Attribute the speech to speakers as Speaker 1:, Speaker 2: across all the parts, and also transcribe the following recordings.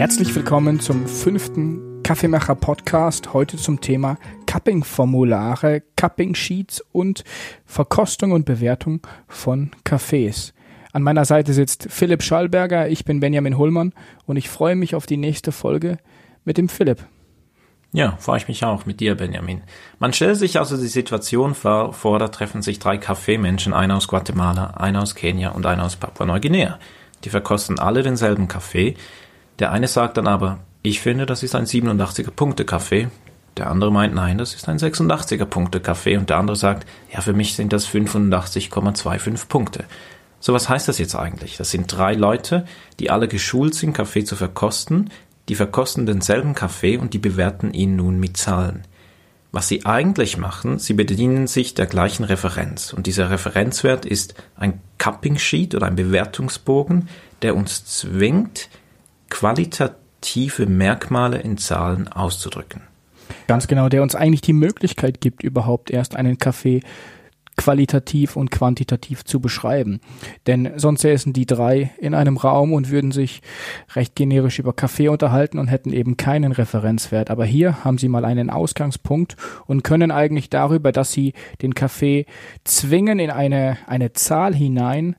Speaker 1: Herzlich willkommen zum fünften Kaffeemacher Podcast. Heute zum Thema Cupping-Formulare, Cupping-Sheets und Verkostung und Bewertung von Kaffees. An meiner Seite sitzt Philipp Schallberger, ich bin Benjamin Hullmann und ich freue mich auf die nächste Folge mit dem Philipp.
Speaker 2: Ja, freue ich mich auch mit dir, Benjamin. Man stellt sich also die Situation vor, vor da treffen sich drei Kaffeemenschen, einer aus Guatemala, einer aus Kenia und einer aus Papua-Neuguinea. Die verkosten alle denselben Kaffee. Der eine sagt dann aber, ich finde, das ist ein 87er Punkte Kaffee. Der andere meint, nein, das ist ein 86er Punkte Kaffee. Und der andere sagt, ja, für mich sind das 85,25 Punkte. So, was heißt das jetzt eigentlich? Das sind drei Leute, die alle geschult sind, Kaffee zu verkosten, die verkosten denselben Kaffee und die bewerten ihn nun mit Zahlen. Was sie eigentlich machen, sie bedienen sich der gleichen Referenz. Und dieser Referenzwert ist ein Cupping Sheet oder ein Bewertungsbogen, der uns zwingt, qualitative Merkmale in Zahlen auszudrücken.
Speaker 1: Ganz genau, der uns eigentlich die Möglichkeit gibt, überhaupt erst einen Kaffee qualitativ und quantitativ zu beschreiben. Denn sonst säßen die drei in einem Raum und würden sich recht generisch über Kaffee unterhalten und hätten eben keinen Referenzwert. Aber hier haben sie mal einen Ausgangspunkt und können eigentlich darüber, dass sie den Kaffee zwingen in eine, eine Zahl hinein,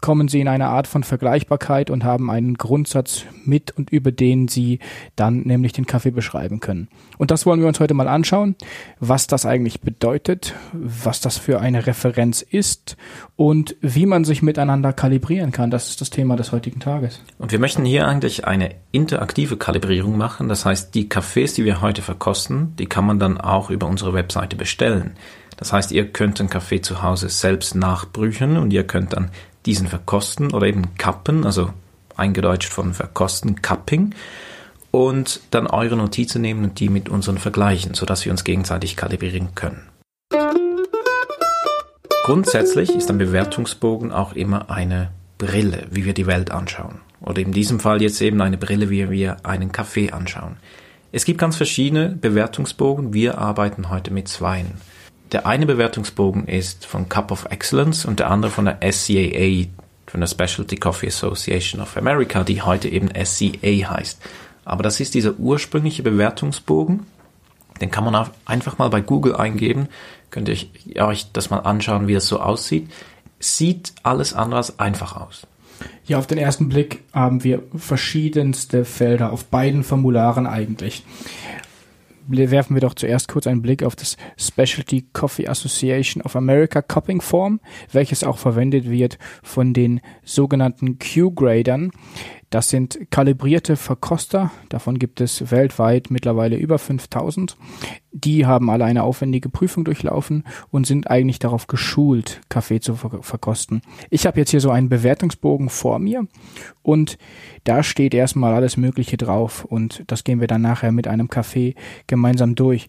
Speaker 1: kommen sie in eine Art von Vergleichbarkeit und haben einen Grundsatz mit und über den sie dann nämlich den Kaffee beschreiben können. Und das wollen wir uns heute mal anschauen, was das eigentlich bedeutet, was das für eine Referenz ist und wie man sich miteinander kalibrieren kann. Das ist das Thema des heutigen Tages.
Speaker 2: Und wir möchten hier eigentlich eine interaktive Kalibrierung machen. Das heißt, die Kaffees, die wir heute verkosten, die kann man dann auch über unsere Webseite bestellen. Das heißt, ihr könnt den Kaffee zu Hause selbst nachbrüchen und ihr könnt dann diesen verkosten oder eben kappen, also eingedeutscht von verkosten, Cupping, und dann eure Notizen nehmen und die mit unseren vergleichen, sodass wir uns gegenseitig kalibrieren können. Grundsätzlich ist ein Bewertungsbogen auch immer eine Brille, wie wir die Welt anschauen. Oder in diesem Fall jetzt eben eine Brille, wie wir einen Kaffee anschauen. Es gibt ganz verschiedene Bewertungsbogen. Wir arbeiten heute mit zweien. Der eine Bewertungsbogen ist von Cup of Excellence und der andere von der SCAA, von der Specialty Coffee Association of America, die heute eben SCA heißt. Aber das ist dieser ursprüngliche Bewertungsbogen. Den kann man einfach mal bei Google eingeben. Könnt ihr euch das mal anschauen, wie das so aussieht. Sieht alles andere als einfach aus.
Speaker 1: Ja, auf den ersten Blick haben wir verschiedenste Felder auf beiden Formularen eigentlich werfen wir doch zuerst kurz einen Blick auf das Specialty Coffee Association of America Cupping Form, welches auch verwendet wird von den sogenannten Q-Gradern. Das sind kalibrierte Verkoster, davon gibt es weltweit mittlerweile über 5000. Die haben alle eine aufwendige Prüfung durchlaufen und sind eigentlich darauf geschult, Kaffee zu verkosten. Ich habe jetzt hier so einen Bewertungsbogen vor mir und da steht erstmal alles Mögliche drauf und das gehen wir dann nachher mit einem Kaffee gemeinsam durch.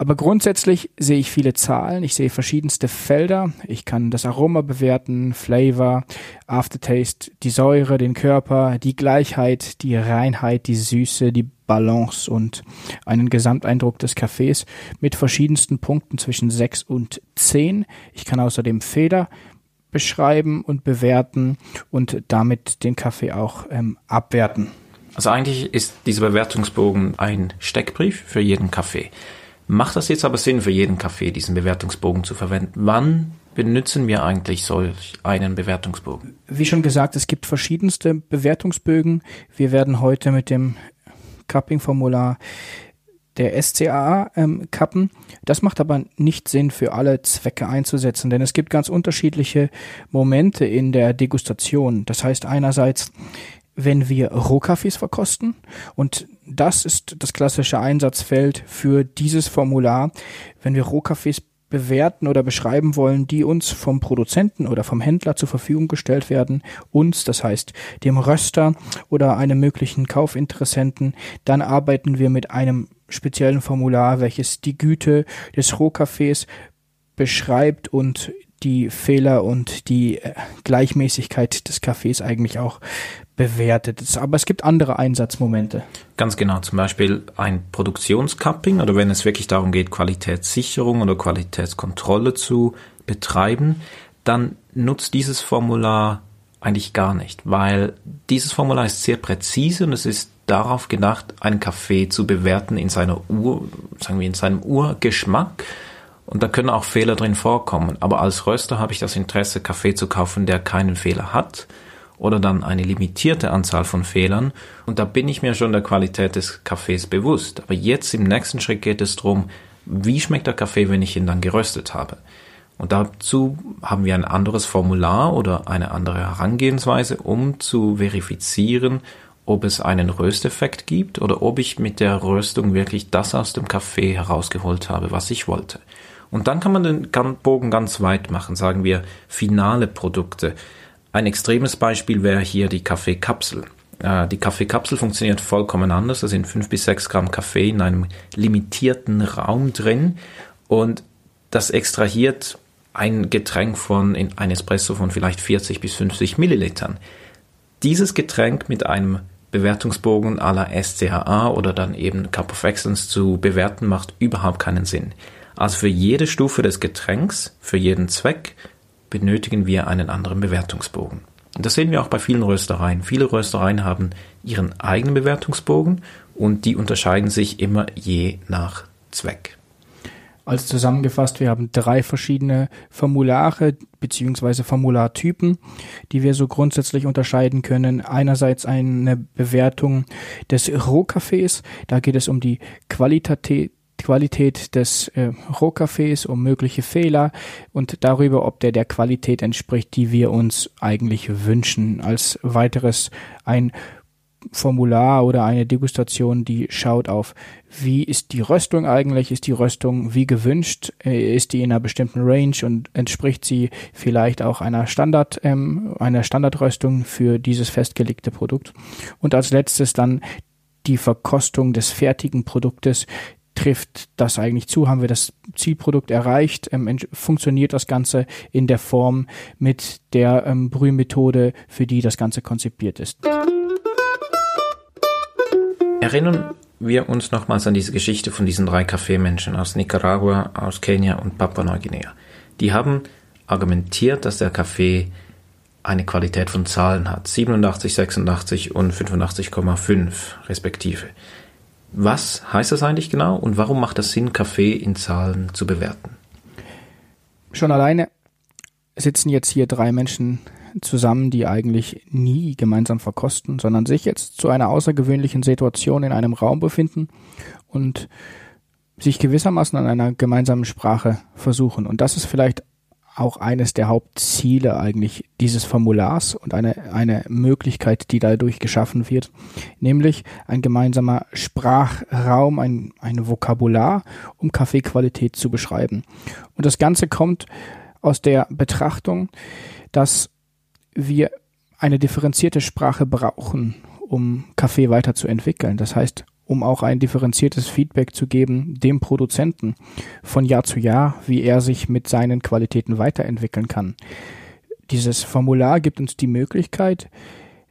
Speaker 1: Aber grundsätzlich sehe ich viele Zahlen, ich sehe verschiedenste Felder, ich kann das Aroma bewerten, Flavor, Aftertaste, die Säure, den Körper, die Gleichheit, die Reinheit, die Süße, die Balance und einen Gesamteindruck des Kaffees mit verschiedensten Punkten zwischen 6 und 10. Ich kann außerdem Feder beschreiben und bewerten und damit den Kaffee auch ähm, abwerten.
Speaker 2: Also eigentlich ist dieser Bewertungsbogen ein Steckbrief für jeden Kaffee. Macht das jetzt aber Sinn für jeden Kaffee, diesen Bewertungsbogen zu verwenden? Wann benutzen wir eigentlich solch einen Bewertungsbogen?
Speaker 1: Wie schon gesagt, es gibt verschiedenste Bewertungsbögen. Wir werden heute mit dem Cupping-Formular der SCAA ähm, kappen. Das macht aber nicht Sinn für alle Zwecke einzusetzen, denn es gibt ganz unterschiedliche Momente in der Degustation. Das heißt einerseits wenn wir Rohkaffees verkosten. Und das ist das klassische Einsatzfeld für dieses Formular. Wenn wir Rohkaffees bewerten oder beschreiben wollen, die uns vom Produzenten oder vom Händler zur Verfügung gestellt werden, uns, das heißt dem Röster oder einem möglichen Kaufinteressenten, dann arbeiten wir mit einem speziellen Formular, welches die Güte des Rohkaffees beschreibt und die Fehler und die äh, Gleichmäßigkeit des Kaffees eigentlich auch bewertet. Aber es gibt andere Einsatzmomente.
Speaker 2: Ganz genau, zum Beispiel ein Produktionscupping oder wenn es wirklich darum geht, Qualitätssicherung oder Qualitätskontrolle zu betreiben, dann nutzt dieses Formular eigentlich gar nicht, weil dieses Formular ist sehr präzise und es ist darauf gedacht, einen Kaffee zu bewerten in seiner Ur, sagen wir, in seinem Urgeschmack. Und da können auch Fehler drin vorkommen. Aber als Röster habe ich das Interesse, Kaffee zu kaufen, der keinen Fehler hat oder dann eine limitierte Anzahl von Fehlern. Und da bin ich mir schon der Qualität des Kaffees bewusst. Aber jetzt im nächsten Schritt geht es darum, wie schmeckt der Kaffee, wenn ich ihn dann geröstet habe. Und dazu haben wir ein anderes Formular oder eine andere Herangehensweise, um zu verifizieren, ob es einen Rösteffekt gibt oder ob ich mit der Röstung wirklich das aus dem Kaffee herausgeholt habe, was ich wollte. Und dann kann man den Bogen ganz weit machen, sagen wir finale Produkte. Ein extremes Beispiel wäre hier die Kaffeekapsel. Äh, die Kaffeekapsel funktioniert vollkommen anders. Da sind fünf bis sechs Gramm Kaffee in einem limitierten Raum drin und das extrahiert ein Getränk von, in ein Espresso von vielleicht 40 bis 50 Millilitern. Dieses Getränk mit einem Bewertungsbogen la SCHA oder dann eben Cup of Excellence zu bewerten, macht überhaupt keinen Sinn. Also für jede Stufe des Getränks, für jeden Zweck, benötigen wir einen anderen Bewertungsbogen. Und das sehen wir auch bei vielen Röstereien. Viele Röstereien haben ihren eigenen Bewertungsbogen und die unterscheiden sich immer je nach Zweck.
Speaker 1: Also zusammengefasst, wir haben drei verschiedene Formulare beziehungsweise Formulartypen, die wir so grundsätzlich unterscheiden können. Einerseits eine Bewertung des Rohkaffees, da geht es um die Qualität Qualität des äh, Rohkaffees, um mögliche Fehler und darüber, ob der der Qualität entspricht, die wir uns eigentlich wünschen. Als weiteres ein Formular oder eine Degustation, die schaut auf, wie ist die Röstung eigentlich, ist die Röstung wie gewünscht, äh, ist die in einer bestimmten Range und entspricht sie vielleicht auch einer Standard, ähm, einer Standardröstung für dieses festgelegte Produkt. Und als letztes dann die Verkostung des fertigen Produktes, trifft das eigentlich zu? Haben wir das Zielprodukt erreicht? Ähm, funktioniert das Ganze in der Form mit der ähm, Brühmethode, für die das Ganze konzipiert ist?
Speaker 2: Erinnern wir uns nochmals an diese Geschichte von diesen drei Kaffeemenschen aus Nicaragua, aus Kenia und Papua-Neuguinea. Die haben argumentiert, dass der Kaffee eine Qualität von Zahlen hat. 87, 86 und 85,5 respektive. Was heißt das eigentlich genau und warum macht es Sinn, Kaffee in Zahlen zu bewerten?
Speaker 1: Schon alleine sitzen jetzt hier drei Menschen zusammen, die eigentlich nie gemeinsam verkosten, sondern sich jetzt zu einer außergewöhnlichen Situation in einem Raum befinden und sich gewissermaßen an einer gemeinsamen Sprache versuchen. Und das ist vielleicht auch eines der Hauptziele eigentlich dieses Formulars und eine, eine Möglichkeit, die dadurch geschaffen wird, nämlich ein gemeinsamer Sprachraum, ein, ein Vokabular, um Kaffeequalität zu beschreiben. Und das Ganze kommt aus der Betrachtung, dass wir eine differenzierte Sprache brauchen, um Kaffee weiterzuentwickeln. Das heißt, um auch ein differenziertes Feedback zu geben dem Produzenten von Jahr zu Jahr, wie er sich mit seinen Qualitäten weiterentwickeln kann. Dieses Formular gibt uns die Möglichkeit,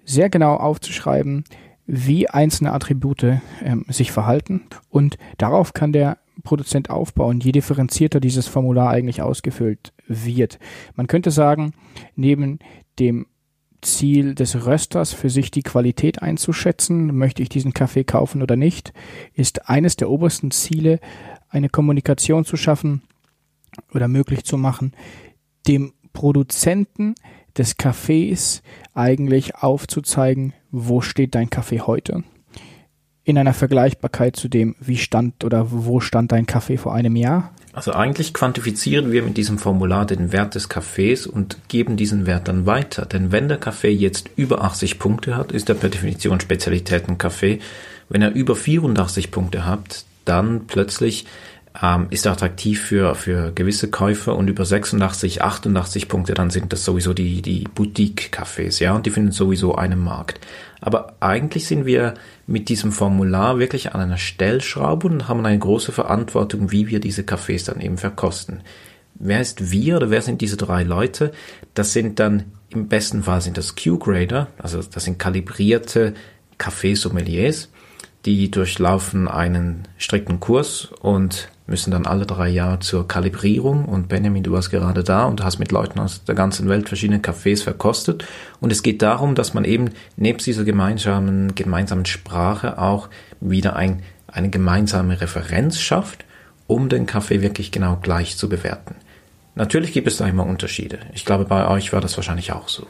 Speaker 1: sehr genau aufzuschreiben, wie einzelne Attribute ähm, sich verhalten und darauf kann der Produzent aufbauen, je differenzierter dieses Formular eigentlich ausgefüllt wird. Man könnte sagen, neben dem Ziel des Rösters für sich die Qualität einzuschätzen, möchte ich diesen Kaffee kaufen oder nicht, ist eines der obersten Ziele, eine Kommunikation zu schaffen oder möglich zu machen, dem Produzenten des Kaffees eigentlich aufzuzeigen, wo steht dein Kaffee heute in einer Vergleichbarkeit zu dem, wie stand oder wo stand dein Kaffee vor einem Jahr?
Speaker 2: Also eigentlich quantifizieren wir mit diesem Formular den Wert des Kaffees und geben diesen Wert dann weiter. Denn wenn der Kaffee jetzt über 80 Punkte hat, ist er per Definition Spezialitätenkaffee. Wenn er über 84 Punkte hat, dann plötzlich ähm, ist attraktiv für, für gewisse Käufer und über 86, 88 Punkte, dann sind das sowieso die, die Boutique-Cafés, ja, und die finden sowieso einen Markt. Aber eigentlich sind wir mit diesem Formular wirklich an einer Stellschraube und haben eine große Verantwortung, wie wir diese Cafés dann eben verkosten. Wer ist wir oder wer sind diese drei Leute? Das sind dann im besten Fall sind das Q-Grader, also das sind kalibrierte Kaffeesommeliers die durchlaufen einen strikten Kurs und müssen dann alle drei Jahre zur Kalibrierung. Und Benjamin, du warst gerade da und hast mit Leuten aus der ganzen Welt verschiedene Cafés verkostet. Und es geht darum, dass man eben nebst dieser gemeinsamen, gemeinsamen Sprache auch wieder ein, eine gemeinsame Referenz schafft, um den Kaffee wirklich genau gleich zu bewerten. Natürlich gibt es da immer Unterschiede. Ich glaube, bei euch war das wahrscheinlich auch so.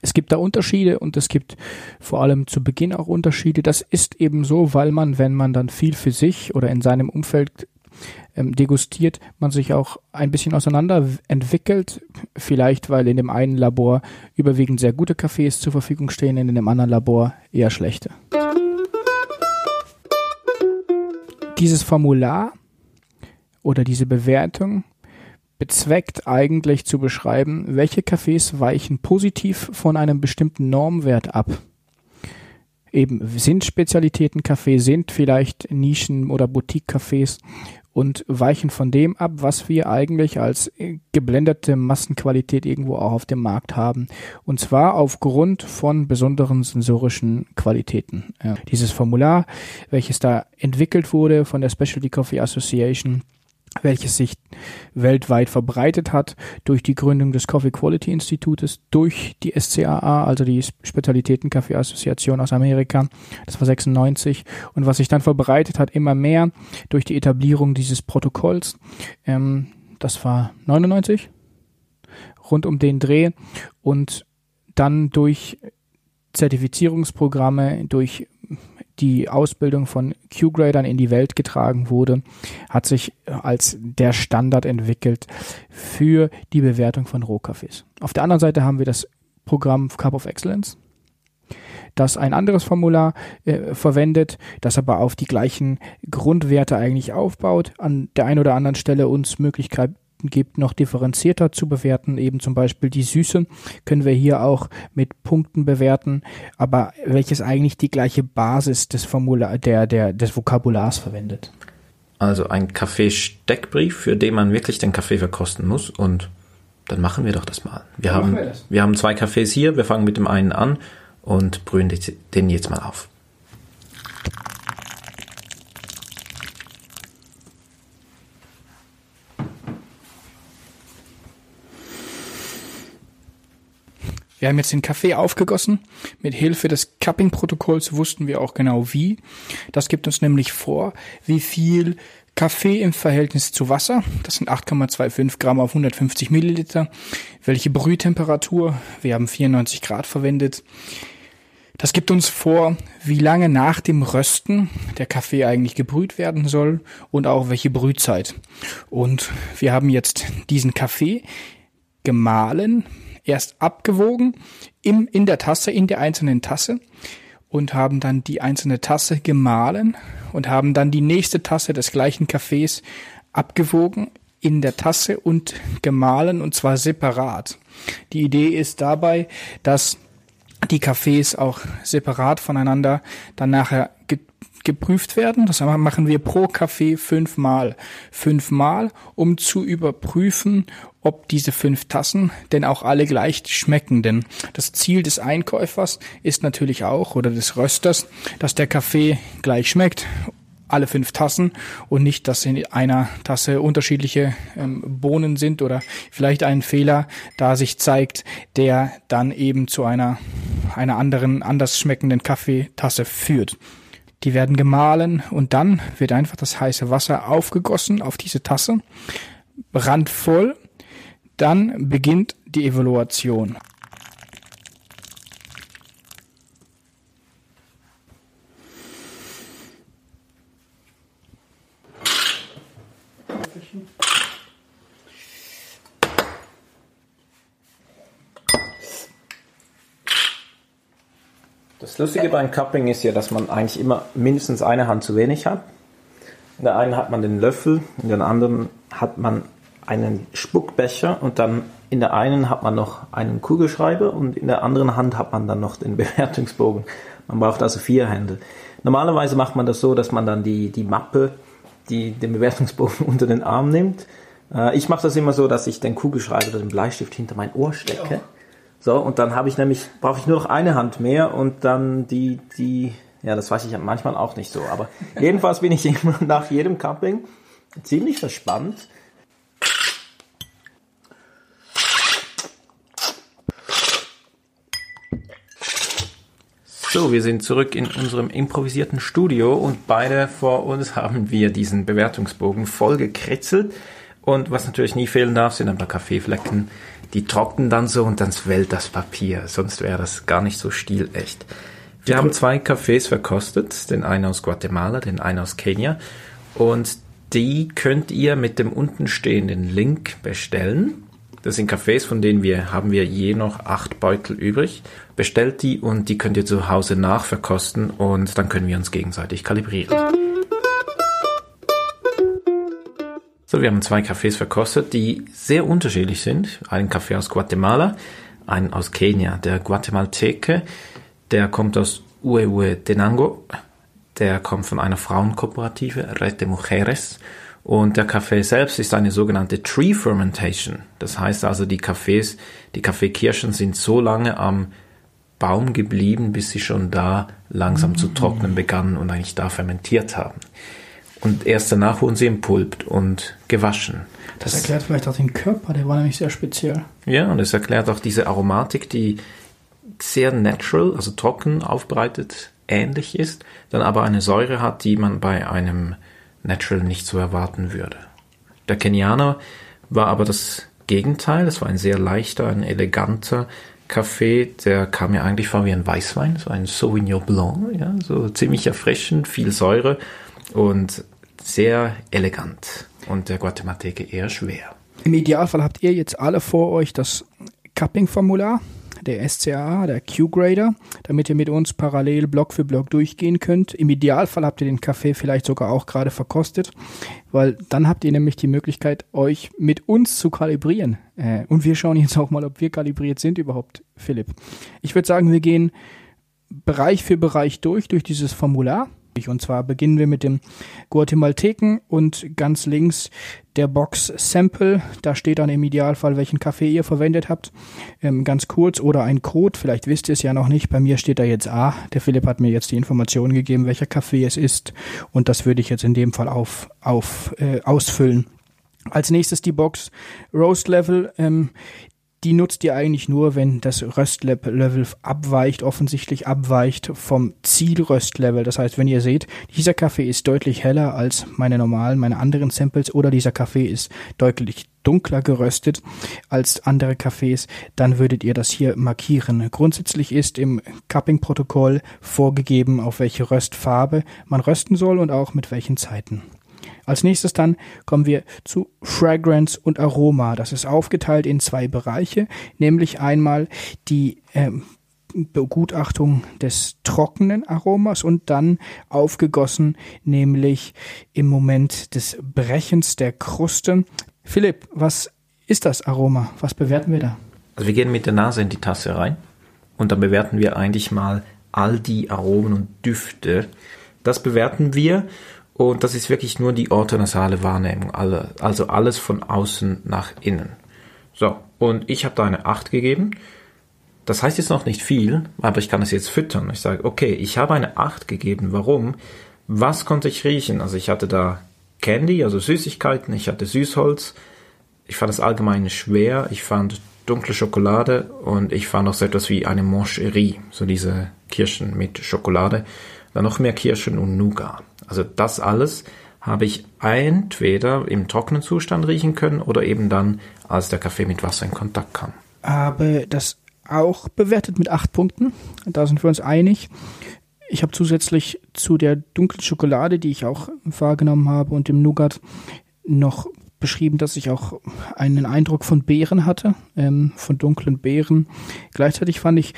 Speaker 1: Es gibt da Unterschiede und es gibt vor allem zu Beginn auch Unterschiede. Das ist eben so, weil man, wenn man dann viel für sich oder in seinem Umfeld ähm, degustiert, man sich auch ein bisschen auseinander entwickelt. Vielleicht, weil in dem einen Labor überwiegend sehr gute Kaffees zur Verfügung stehen, in dem anderen Labor eher schlechte. Dieses Formular oder diese Bewertung bezweckt eigentlich zu beschreiben, welche Cafés weichen positiv von einem bestimmten Normwert ab. Eben sind Spezialitäten Cafés, sind vielleicht Nischen- oder Boutique-Cafés und weichen von dem ab, was wir eigentlich als geblendete Massenqualität irgendwo auch auf dem Markt haben. Und zwar aufgrund von besonderen sensorischen Qualitäten. Ja. Dieses Formular, welches da entwickelt wurde von der Specialty Coffee Association, welches sich weltweit verbreitet hat durch die Gründung des Coffee Quality Institutes, durch die SCAA, also die Spezialitäten Kaffee Assoziation aus Amerika. Das war 96 und was sich dann verbreitet hat immer mehr durch die Etablierung dieses Protokolls. Ähm, das war 99 rund um den Dreh und dann durch Zertifizierungsprogramme, durch die Ausbildung von Q-Gradern in die Welt getragen wurde, hat sich als der Standard entwickelt für die Bewertung von Rohkaffees. Auf der anderen Seite haben wir das Programm Cup of Excellence, das ein anderes Formular äh, verwendet, das aber auf die gleichen Grundwerte eigentlich aufbaut, an der einen oder anderen Stelle uns Möglichkeit gibt, noch differenzierter zu bewerten. Eben zum Beispiel die Süße können wir hier auch mit Punkten bewerten, aber welches eigentlich die gleiche Basis des Formular, der, der, des Vokabulars verwendet.
Speaker 2: Also ein Kaffeesteckbrief, für den man wirklich den Kaffee verkosten muss und dann machen wir doch das mal. Wir, haben, wir, wir haben zwei Kaffees hier, wir fangen mit dem einen an und brühen den jetzt mal auf.
Speaker 1: Wir haben jetzt den Kaffee aufgegossen. Mit Hilfe des Cupping-Protokolls wussten wir auch genau wie. Das gibt uns nämlich vor, wie viel Kaffee im Verhältnis zu Wasser, das sind 8,25 Gramm auf 150 Milliliter, welche Brühtemperatur, wir haben 94 Grad verwendet. Das gibt uns vor, wie lange nach dem Rösten der Kaffee eigentlich gebrüht werden soll und auch welche Brühzeit. Und wir haben jetzt diesen Kaffee gemahlen erst abgewogen im, in der Tasse, in der einzelnen Tasse und haben dann die einzelne Tasse gemahlen und haben dann die nächste Tasse des gleichen Kaffees abgewogen in der Tasse und gemahlen und zwar separat. Die Idee ist dabei, dass die Kaffees auch separat voneinander dann nachher geprüft werden. Das machen wir pro Kaffee fünfmal. Fünfmal, um zu überprüfen, ob diese fünf Tassen denn auch alle gleich schmecken. Denn das Ziel des Einkäufers ist natürlich auch, oder des Rösters, dass der Kaffee gleich schmeckt alle fünf Tassen und nicht, dass in einer Tasse unterschiedliche ähm, Bohnen sind oder vielleicht ein Fehler da sich zeigt, der dann eben zu einer, einer anderen, anders schmeckenden Kaffeetasse führt. Die werden gemahlen und dann wird einfach das heiße Wasser aufgegossen auf diese Tasse, randvoll. Dann beginnt die Evaluation.
Speaker 2: Das Lustige beim Cupping ist ja, dass man eigentlich immer mindestens eine Hand zu wenig hat. In der einen hat man den Löffel, in der anderen hat man einen Spuckbecher und dann in der einen hat man noch einen Kugelschreiber und in der anderen Hand hat man dann noch den Bewertungsbogen. Man braucht also vier Hände. Normalerweise macht man das so, dass man dann die, die Mappe, die, den Bewertungsbogen unter den Arm nimmt. Äh, ich mache das immer so, dass ich den Kugelschreiber oder den Bleistift hinter mein Ohr stecke. So, und dann habe ich nämlich, brauche ich nur noch eine Hand mehr und dann die, die, Ja, das weiß ich manchmal auch nicht so. Aber jedenfalls bin ich immer nach jedem Cupping ziemlich verspannt. So, wir sind zurück in unserem improvisierten Studio und beide vor uns haben wir diesen Bewertungsbogen voll gekritzelt. Und was natürlich nie fehlen darf, sind ein paar Kaffeeflecken. Die trocknen dann so und dann swellt das Papier. Sonst wäre das gar nicht so stilecht. Wir haben zwei Kaffees verkostet, den einen aus Guatemala, den einen aus Kenia. Und die könnt ihr mit dem untenstehenden Link bestellen. Das sind Kaffees, von denen wir, haben wir je noch acht Beutel übrig. Bestellt die und die könnt ihr zu Hause nachverkosten und dann können wir uns gegenseitig kalibrieren. So, wir haben zwei Kaffees verkostet, die sehr unterschiedlich sind. Einen Kaffee aus Guatemala, einen aus Kenia. Der Guatemalteke, der kommt aus Ueue Tenango. Der kommt von einer Frauenkooperative, Red de Mujeres. Und der Kaffee selbst ist eine sogenannte Tree Fermentation. Das heißt also, die Kaffees, die Kaffeekirschen sind so lange am Baum geblieben, bis sie schon da langsam zu trocknen begannen und eigentlich da fermentiert haben. Und erst danach wurden sie empulpt und gewaschen.
Speaker 1: Das, das erklärt vielleicht auch den Körper, der war nämlich sehr speziell.
Speaker 2: Ja, und es erklärt auch diese Aromatik, die sehr natural, also trocken aufbereitet, ähnlich ist, dann aber eine Säure hat, die man bei einem Natural nicht so erwarten würde. Der Kenianer war aber das Gegenteil, es war ein sehr leichter, ein eleganter Kaffee, der kam mir eigentlich vor wie ein Weißwein, so ein Sauvignon Blanc, ja, so ziemlich erfrischend, viel Säure und sehr elegant und der Guatemalteke eher schwer.
Speaker 1: Im Idealfall habt ihr jetzt alle vor euch das Cupping-Formular, der SCA, der Q-Grader, damit ihr mit uns parallel Block für Block durchgehen könnt. Im Idealfall habt ihr den Kaffee vielleicht sogar auch gerade verkostet, weil dann habt ihr nämlich die Möglichkeit, euch mit uns zu kalibrieren. Äh, und wir schauen jetzt auch mal, ob wir kalibriert sind überhaupt, Philipp. Ich würde sagen, wir gehen Bereich für Bereich durch, durch dieses Formular. Und zwar beginnen wir mit dem Guatemalteken und ganz links der Box Sample. Da steht dann im Idealfall, welchen Kaffee ihr verwendet habt. Ähm, ganz kurz oder ein Code. Vielleicht wisst ihr es ja noch nicht. Bei mir steht da jetzt A. Der Philipp hat mir jetzt die Information gegeben, welcher Kaffee es ist. Und das würde ich jetzt in dem Fall auf, auf, äh, ausfüllen. Als nächstes die Box Roast Level. Ähm, die nutzt ihr eigentlich nur, wenn das Röstlevel abweicht, offensichtlich abweicht vom Zielröstlevel. Das heißt, wenn ihr seht, dieser Kaffee ist deutlich heller als meine normalen, meine anderen Samples oder dieser Kaffee ist deutlich dunkler geröstet als andere Kaffees, dann würdet ihr das hier markieren. Grundsätzlich ist im Cupping-Protokoll vorgegeben, auf welche Röstfarbe man rösten soll und auch mit welchen Zeiten. Als nächstes dann kommen wir zu Fragrance und Aroma. Das ist aufgeteilt in zwei Bereiche, nämlich einmal die ähm, Begutachtung des trockenen Aromas und dann aufgegossen, nämlich im Moment des Brechens der Kruste. Philipp, was ist das Aroma? Was bewerten wir da?
Speaker 2: Also wir gehen mit der Nase in die Tasse rein und dann bewerten wir eigentlich mal all die Aromen und Düfte. Das bewerten wir und das ist wirklich nur die orthonasale Wahrnehmung, also alles von außen nach innen. So, und ich habe da eine 8 gegeben. Das heißt jetzt noch nicht viel, aber ich kann es jetzt füttern. Ich sage, okay, ich habe eine 8 gegeben. Warum? Was konnte ich riechen? Also ich hatte da Candy, also Süßigkeiten, ich hatte Süßholz. Ich fand es allgemein schwer. Ich fand dunkle Schokolade und ich fand auch so etwas wie eine Mancherie, so diese Kirschen mit Schokolade. Dann noch mehr Kirschen und Nougat. Also das alles habe ich entweder im trockenen Zustand riechen können oder eben dann, als der Kaffee mit Wasser in Kontakt kam.
Speaker 1: Habe das auch bewertet mit acht Punkten. Da sind wir uns einig. Ich habe zusätzlich zu der dunklen Schokolade, die ich auch wahrgenommen habe, und dem Nougat noch beschrieben, dass ich auch einen Eindruck von Beeren hatte, ähm, von dunklen Beeren. Gleichzeitig fand ich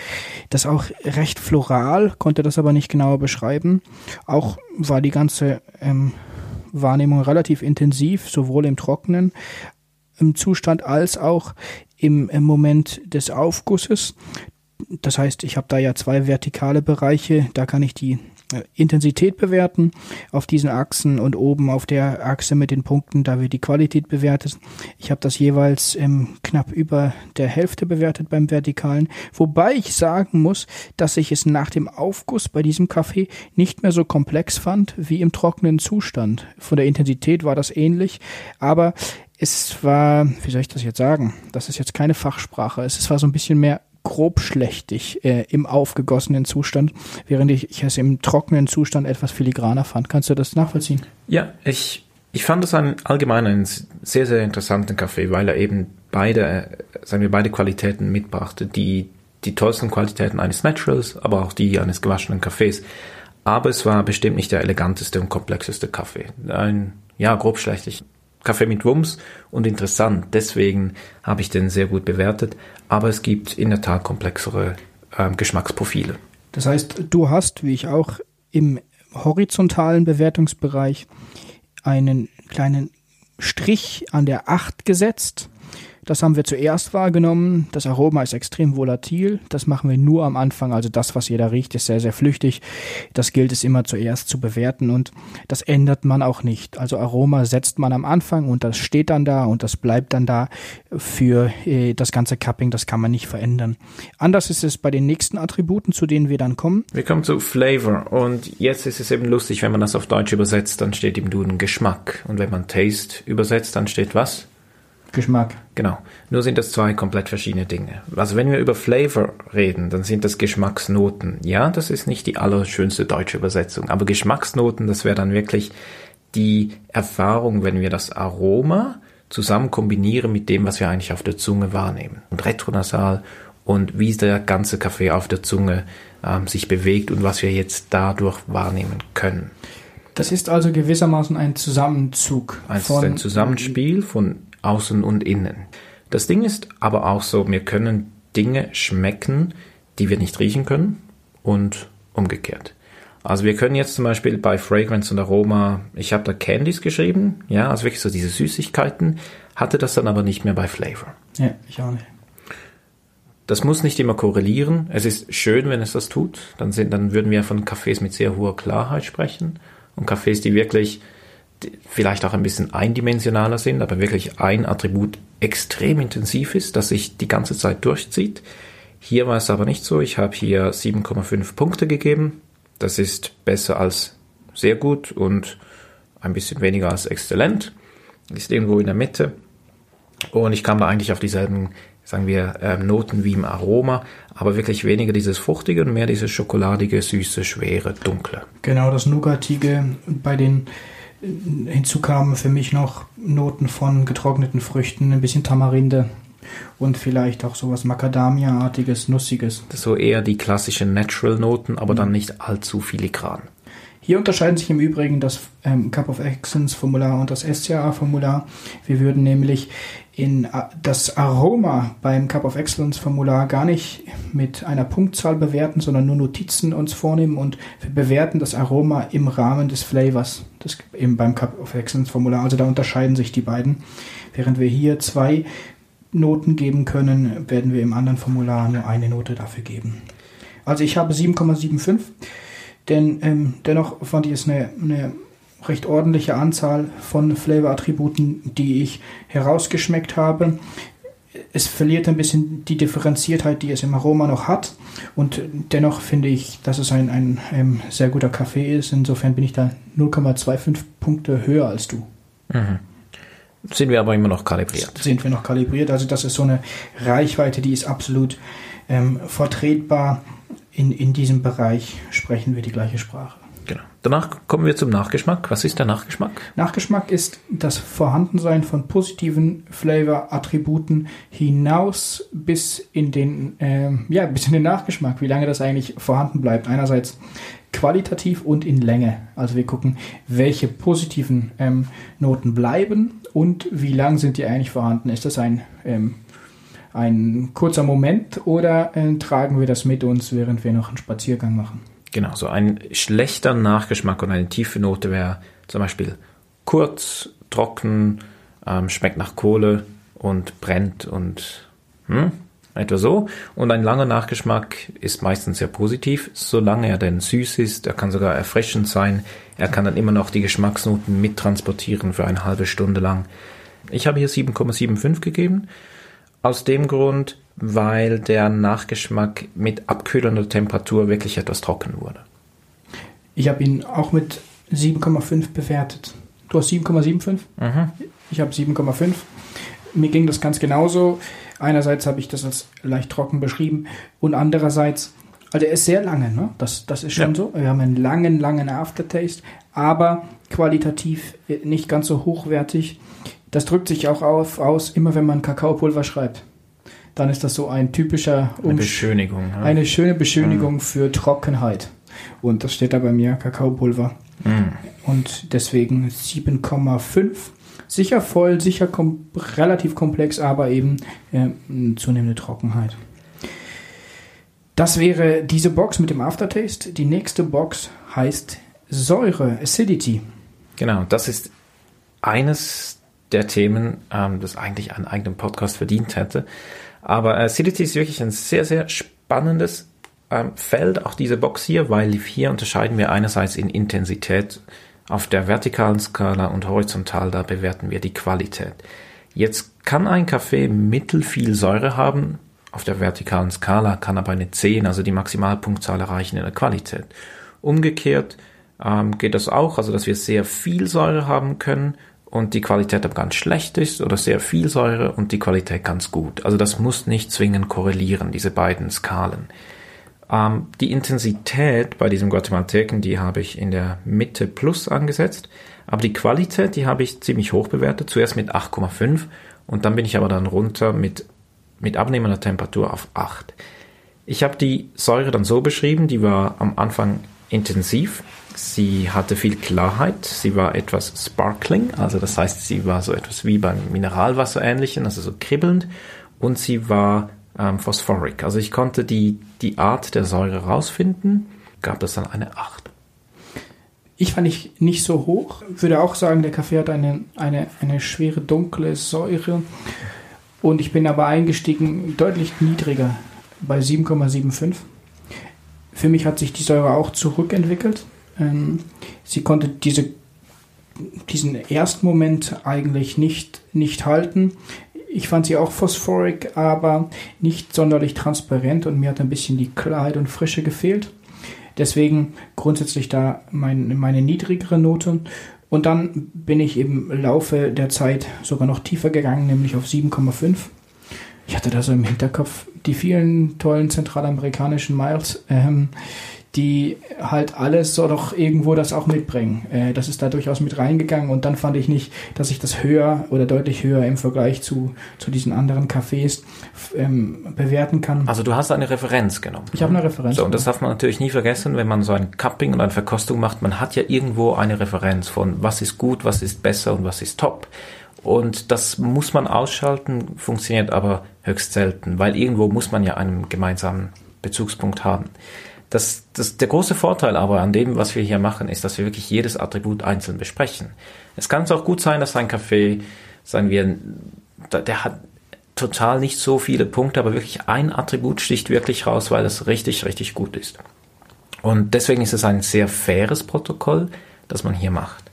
Speaker 1: das auch recht floral, konnte das aber nicht genauer beschreiben. Auch war die ganze ähm, Wahrnehmung relativ intensiv, sowohl im Trockenen im Zustand als auch im, im Moment des Aufgusses. Das heißt, ich habe da ja zwei vertikale Bereiche, da kann ich die Intensität bewerten auf diesen Achsen und oben auf der Achse mit den Punkten, da wird die Qualität bewertet. Ich habe das jeweils ähm, knapp über der Hälfte bewertet beim Vertikalen, wobei ich sagen muss, dass ich es nach dem Aufguss bei diesem Kaffee nicht mehr so komplex fand wie im trockenen Zustand. Von der Intensität war das ähnlich, aber es war, wie soll ich das jetzt sagen? Das ist jetzt keine Fachsprache. Es war so ein bisschen mehr grobschlächtig äh, im aufgegossenen Zustand, während ich, ich es im trockenen Zustand etwas filigraner fand. Kannst du das nachvollziehen?
Speaker 2: Ja, ich, ich fand es ein, allgemein einen sehr, sehr interessanten Kaffee, weil er eben beide, sagen wir, beide Qualitäten mitbrachte. Die, die tollsten Qualitäten eines Naturals, aber auch die eines gewaschenen Kaffees. Aber es war bestimmt nicht der eleganteste und komplexeste Kaffee. Ein, ja, grobschlächtig Kaffee mit Wumms und interessant. Deswegen habe ich den sehr gut bewertet. Aber es gibt in der Tat komplexere äh, Geschmacksprofile.
Speaker 1: Das heißt, du hast, wie ich auch, im horizontalen Bewertungsbereich einen kleinen Strich an der 8 gesetzt das haben wir zuerst wahrgenommen. Das Aroma ist extrem volatil. Das machen wir nur am Anfang. Also das, was jeder riecht, ist sehr, sehr flüchtig. Das gilt es immer zuerst zu bewerten und das ändert man auch nicht. Also Aroma setzt man am Anfang und das steht dann da und das bleibt dann da für äh, das ganze Cupping. Das kann man nicht verändern. Anders ist es bei den nächsten Attributen, zu denen wir dann kommen.
Speaker 2: Wir kommen zu Flavor und jetzt ist es eben lustig, wenn man das auf Deutsch übersetzt, dann steht im Duden Geschmack und wenn man Taste übersetzt, dann steht was?
Speaker 1: Geschmack.
Speaker 2: Genau. Nur sind das zwei komplett verschiedene Dinge. Also wenn wir über Flavor reden, dann sind das Geschmacksnoten. Ja, das ist nicht die allerschönste deutsche Übersetzung, aber Geschmacksnoten, das wäre dann wirklich die Erfahrung, wenn wir das Aroma zusammen kombinieren mit dem, was wir eigentlich auf der Zunge wahrnehmen. Und retronasal und wie der ganze Kaffee auf der Zunge ähm, sich bewegt und was wir jetzt dadurch wahrnehmen können.
Speaker 1: Das ist also gewissermaßen ein Zusammenzug.
Speaker 2: Ein, von, ein Zusammenspiel von außen und innen. Das Ding ist aber auch so, wir können Dinge schmecken, die wir nicht riechen können und umgekehrt. Also wir können jetzt zum Beispiel bei Fragrance und Aroma, ich habe da Candies geschrieben, ja, also wirklich so diese Süßigkeiten, hatte das dann aber nicht mehr bei Flavor.
Speaker 1: Ja, ich auch nicht.
Speaker 2: Das muss nicht immer korrelieren. Es ist schön, wenn es das tut. Dann, sind, dann würden wir von Cafés mit sehr hoher Klarheit sprechen und Cafés, die wirklich vielleicht auch ein bisschen eindimensionaler sind, aber wirklich ein Attribut extrem intensiv ist, das sich die ganze Zeit durchzieht. Hier war es aber nicht so. Ich habe hier 7,5 Punkte gegeben. Das ist besser als sehr gut und ein bisschen weniger als exzellent. Ist irgendwo in der Mitte. Und ich kam da eigentlich auf dieselben, sagen wir, ähm, Noten wie im Aroma, aber wirklich weniger dieses Fruchtige und mehr dieses schokoladige, süße, schwere, dunkle.
Speaker 1: Genau, das Nougatige bei den Hinzu kamen für mich noch Noten von getrockneten Früchten, ein bisschen Tamarinde und vielleicht auch sowas Macadamia-artiges, Nussiges.
Speaker 2: So eher die klassischen Natural-Noten, aber dann nicht allzu filigran.
Speaker 1: Hier unterscheiden sich im Übrigen das ähm, Cup of Excellence Formular und das SCA Formular. Wir würden nämlich in äh, das Aroma beim Cup of Excellence Formular gar nicht mit einer Punktzahl bewerten, sondern nur Notizen uns vornehmen und wir bewerten das Aroma im Rahmen des Flavors das eben beim Cup of Excellence Formular. Also da unterscheiden sich die beiden. Während wir hier zwei Noten geben können, werden wir im anderen Formular nur eine Note dafür geben. Also ich habe 7,75 denn ähm, dennoch fand ich es eine, eine recht ordentliche Anzahl von Flavor-Attributen, die ich herausgeschmeckt habe. Es verliert ein bisschen die Differenziertheit, die es im Aroma noch hat. Und dennoch finde ich, dass es ein, ein, ein ähm, sehr guter Kaffee ist. Insofern bin ich da 0,25 Punkte höher als du.
Speaker 2: Mhm. Sind wir aber immer noch kalibriert.
Speaker 1: Sind wir noch kalibriert. Also das ist so eine Reichweite, die ist absolut ähm, vertretbar in, in diesem Bereich sprechen wir die gleiche Sprache.
Speaker 2: Genau. Danach kommen wir zum Nachgeschmack. Was ist der Nachgeschmack?
Speaker 1: Nachgeschmack ist das Vorhandensein von positiven Flavor-Attributen hinaus bis in den, äh, ja, bis in den Nachgeschmack, wie lange das eigentlich vorhanden bleibt. Einerseits qualitativ und in Länge. Also wir gucken, welche positiven ähm, Noten bleiben und wie lang sind die eigentlich vorhanden. Ist das ein ähm, ein kurzer Moment oder äh, tragen wir das mit uns, während wir noch einen Spaziergang machen?
Speaker 2: Genau, so ein schlechter Nachgeschmack und eine tiefe Note wäre zum Beispiel kurz, trocken, ähm, schmeckt nach Kohle und brennt und hm? Etwa so. Und ein langer Nachgeschmack ist meistens sehr positiv, solange er denn süß ist. Er kann sogar erfrischend sein. Er kann dann immer noch die Geschmacksnoten mittransportieren für eine halbe Stunde lang. Ich habe hier 7,75 gegeben. Aus dem Grund, weil der Nachgeschmack mit abkühlender Temperatur wirklich etwas trocken wurde.
Speaker 1: Ich habe ihn auch mit 7,5 bewertet. Du hast 7,75? Mhm. Ich habe 7,5. Mir ging das ganz genauso. Einerseits habe ich das als leicht trocken beschrieben und andererseits, also er ist sehr lange, ne? Das, das ist schon ja. so. Wir haben einen langen, langen Aftertaste, aber qualitativ nicht ganz so hochwertig. Das drückt sich auch auf, aus, immer wenn man Kakaopulver schreibt. Dann ist das so ein typischer
Speaker 2: Eine Beschönigung.
Speaker 1: Ja. Eine schöne Beschönigung mhm. für Trockenheit. Und das steht da bei mir, Kakaopulver. Mhm. Und deswegen 7,5 sicher voll, sicher kom relativ komplex, aber eben äh, zunehmende Trockenheit. Das wäre diese Box mit dem Aftertaste. Die nächste Box heißt Säure, Acidity.
Speaker 2: Genau, das ist eines der Themen, ähm, das eigentlich einen eigenen Podcast verdient hätte. Aber Acidity ist wirklich ein sehr, sehr spannendes ähm, Feld, auch diese Box hier, weil hier unterscheiden wir einerseits in Intensität auf der vertikalen Skala und horizontal, da bewerten wir die Qualität. Jetzt kann ein Kaffee mittelfiel Säure haben, auf der vertikalen Skala kann aber eine 10, also die Maximalpunktzahl erreichen in der Qualität. Umgekehrt ähm, geht das auch, also dass wir sehr viel Säure haben können und die Qualität aber ganz schlecht ist oder sehr viel Säure und die Qualität ganz gut. Also das muss nicht zwingend korrelieren, diese beiden Skalen. Ähm, die Intensität bei diesem Guatemalteken, die habe ich in der Mitte plus angesetzt. Aber die Qualität, die habe ich ziemlich hoch bewertet. Zuerst mit 8,5 und dann bin ich aber dann runter mit, mit abnehmender Temperatur auf 8. Ich habe die Säure dann so beschrieben, die war am Anfang intensiv. Sie hatte viel Klarheit, sie war etwas sparkling, also das heißt, sie war so etwas wie beim Mineralwasser ähnlichen, also so kribbelnd und sie war ähm, Phosphoric. Also ich konnte die, die Art der Säure rausfinden, gab das dann eine 8.
Speaker 1: Ich fand ich nicht so hoch. Würde auch sagen, der Kaffee hat eine, eine, eine schwere dunkle Säure. Und ich bin aber eingestiegen deutlich niedriger bei 7,75. Für mich hat sich die Säure auch zurückentwickelt. Ähm, sie konnte diese, diesen ersten Moment eigentlich nicht, nicht halten. Ich fand sie auch phosphoric, aber nicht sonderlich transparent und mir hat ein bisschen die Klarheit und Frische gefehlt. Deswegen grundsätzlich da mein, meine niedrigere Note. Und dann bin ich im Laufe der Zeit sogar noch tiefer gegangen, nämlich auf 7,5. Ich hatte da so im Hinterkopf die vielen tollen zentralamerikanischen Miles. Ähm, die halt alles so doch irgendwo das auch mitbringen. Äh, das ist da durchaus mit reingegangen und dann fand ich nicht, dass ich das höher oder deutlich höher im Vergleich zu, zu diesen anderen Cafés ähm, bewerten kann.
Speaker 2: Also du hast eine Referenz genommen.
Speaker 1: Ich habe eine Referenz.
Speaker 2: So, und das darf man natürlich nie vergessen, wenn man so ein Cupping und eine Verkostung macht. Man hat ja irgendwo eine Referenz von was ist gut, was ist besser und was ist top. Und das muss man ausschalten, funktioniert aber höchst selten, weil irgendwo muss man ja einen gemeinsamen Bezugspunkt haben. Das, das, der große Vorteil aber an dem, was wir hier machen, ist, dass wir wirklich jedes Attribut einzeln besprechen. Es kann auch gut sein, dass ein Kaffee, sagen wir, der hat total nicht so viele Punkte, aber wirklich ein Attribut sticht wirklich raus, weil es richtig, richtig gut ist. Und deswegen ist es ein sehr faires Protokoll, das man hier macht.